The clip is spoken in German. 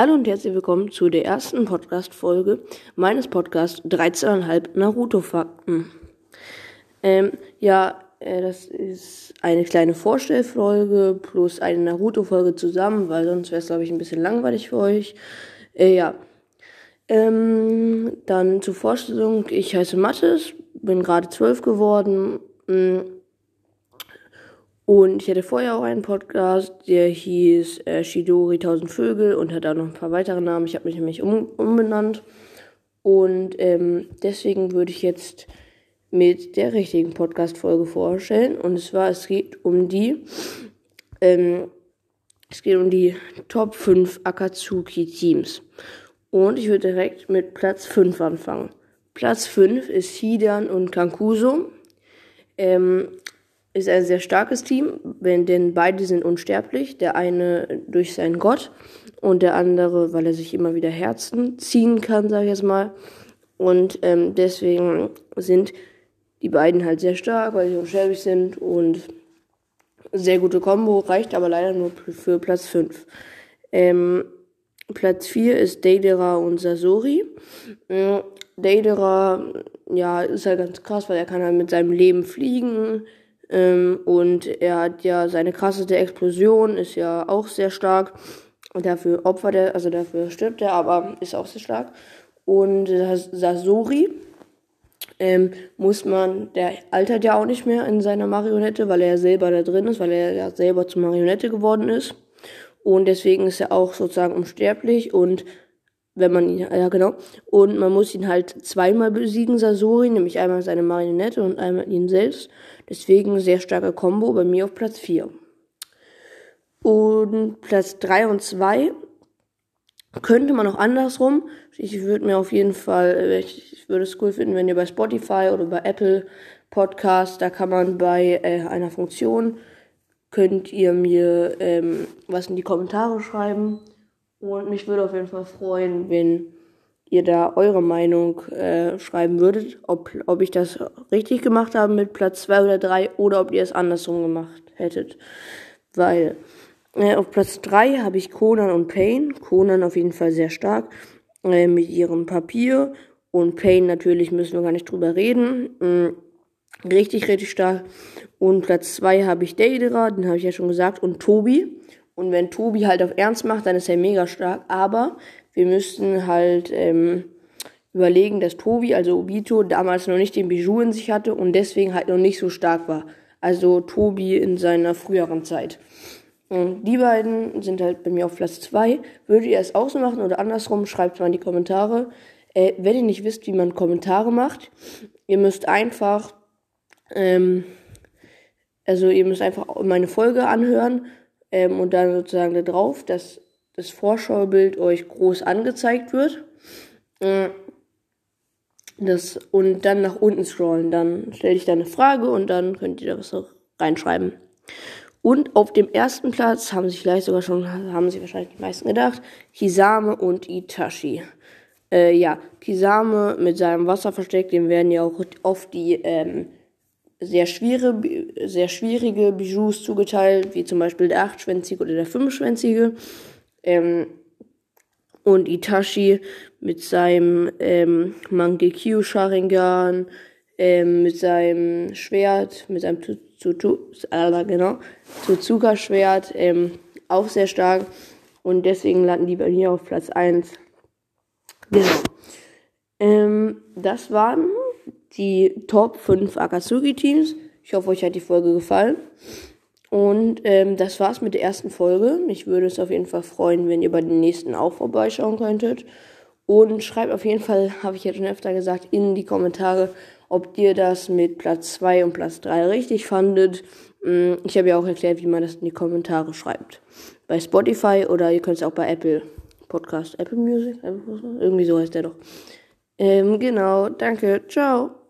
Hallo und herzlich willkommen zu der ersten Podcast-Folge meines Podcasts 13,5 Naruto-Fakten. Ähm, ja, äh, das ist eine kleine Vorstellfolge plus eine Naruto-Folge zusammen, weil sonst wäre es, glaube ich, ein bisschen langweilig für euch. Äh, ja. Ähm, dann zur Vorstellung. Ich heiße Mathis, bin gerade zwölf geworden. Mh, mm, und ich hatte vorher auch einen Podcast, der hieß äh, Shidori 1000 Vögel und hat auch noch ein paar weitere Namen. Ich habe mich nämlich um, umbenannt. Und ähm, deswegen würde ich jetzt mit der richtigen Podcast-Folge vorstellen. Und zwar, es geht um die, ähm, es geht um die Top 5 Akatsuki-Teams. Und ich würde direkt mit Platz 5 anfangen. Platz 5 ist Hidan und Kankuso. Ähm, ist ein sehr starkes Team, denn beide sind unsterblich. Der eine durch seinen Gott und der andere, weil er sich immer wieder Herzen ziehen kann, sag ich jetzt mal. Und ähm, deswegen sind die beiden halt sehr stark, weil sie unsterblich sind und sehr gute Combo, reicht aber leider nur für Platz 5. Ähm, Platz 4 ist Deidera und Sasori. Äh, Deidera, ja, ist halt ganz krass, weil er kann halt mit seinem Leben fliegen, ähm, und er hat ja seine krasseste Explosion, ist ja auch sehr stark. Und dafür opfert er, also dafür stirbt er, aber ist auch sehr stark. Und Sasori ähm, muss man, der altert ja auch nicht mehr in seiner Marionette, weil er ja selber da drin ist, weil er ja selber zur Marionette geworden ist. Und deswegen ist er auch sozusagen unsterblich und wenn man ihn, ja genau, und man muss ihn halt zweimal besiegen, Sasori, nämlich einmal seine Marionette und einmal ihn selbst. Deswegen sehr starke Combo bei mir auf Platz 4. Und Platz 3 und 2 könnte man auch andersrum. Ich würde mir auf jeden Fall, ich würde es cool finden, wenn ihr bei Spotify oder bei Apple Podcast, da kann man bei äh, einer Funktion, könnt ihr mir ähm, was in die Kommentare schreiben und mich würde auf jeden Fall freuen, wenn ihr da eure Meinung äh, schreiben würdet, ob, ob ich das richtig gemacht habe mit Platz 2 oder 3 oder ob ihr es andersrum gemacht hättet. Weil äh, auf Platz 3 habe ich Conan und Payne. Conan auf jeden Fall sehr stark äh, mit ihrem Papier und Payne natürlich müssen wir gar nicht drüber reden. Mhm. Richtig, richtig stark. Und Platz 2 habe ich Deidera, den habe ich ja schon gesagt, und Tobi. Und wenn Tobi halt auf Ernst macht, dann ist er mega stark. Aber wir müssten halt ähm, überlegen, dass Tobi, also Obito, damals noch nicht den Bijou in sich hatte und deswegen halt noch nicht so stark war. Also Tobi in seiner früheren Zeit. Und die beiden sind halt bei mir auf Platz 2. Würdet ihr es auch so machen oder andersrum? Schreibt mal in die Kommentare. Äh, wenn ihr nicht wisst, wie man Kommentare macht, ihr müsst einfach, ähm, also ihr müsst einfach meine Folge anhören ähm, und dann sozusagen da drauf, dass das Vorschaubild euch groß angezeigt wird. Äh, das, und dann nach unten scrollen. Dann stelle ich da eine Frage und dann könnt ihr da was reinschreiben. Und auf dem ersten Platz haben sich vielleicht sogar schon, haben sich wahrscheinlich die meisten gedacht, Kisame und Itachi. Äh, ja, Kisame mit seinem Wasserversteck, dem werden ja auch oft die ähm, sehr, schwere, sehr schwierige Bijoux zugeteilt, wie zum Beispiel der achtschwänzige oder der fünfschwänzige. Ähm, und Itachi mit seinem ähm, Mangekyo Sharingan, ähm, mit seinem Schwert, mit seinem äh, genau, Tsutsuka Schwert, ähm, auch sehr stark. Und deswegen landen die bei mir auf Platz 1. Genau. Ähm, das waren die Top 5 Akatsuki-Teams. Ich hoffe, euch hat die Folge gefallen. Und ähm, das war's mit der ersten Folge. Mich würde es auf jeden Fall freuen, wenn ihr bei den nächsten auch vorbeischauen könntet. Und schreibt auf jeden Fall, habe ich ja schon öfter gesagt, in die Kommentare, ob ihr das mit Platz 2 und Platz 3 richtig fandet. Mm, ich habe ja auch erklärt, wie man das in die Kommentare schreibt. Bei Spotify oder ihr könnt es auch bei Apple Podcast, Apple Music, irgendwie so heißt der doch. Ähm, genau, danke, ciao.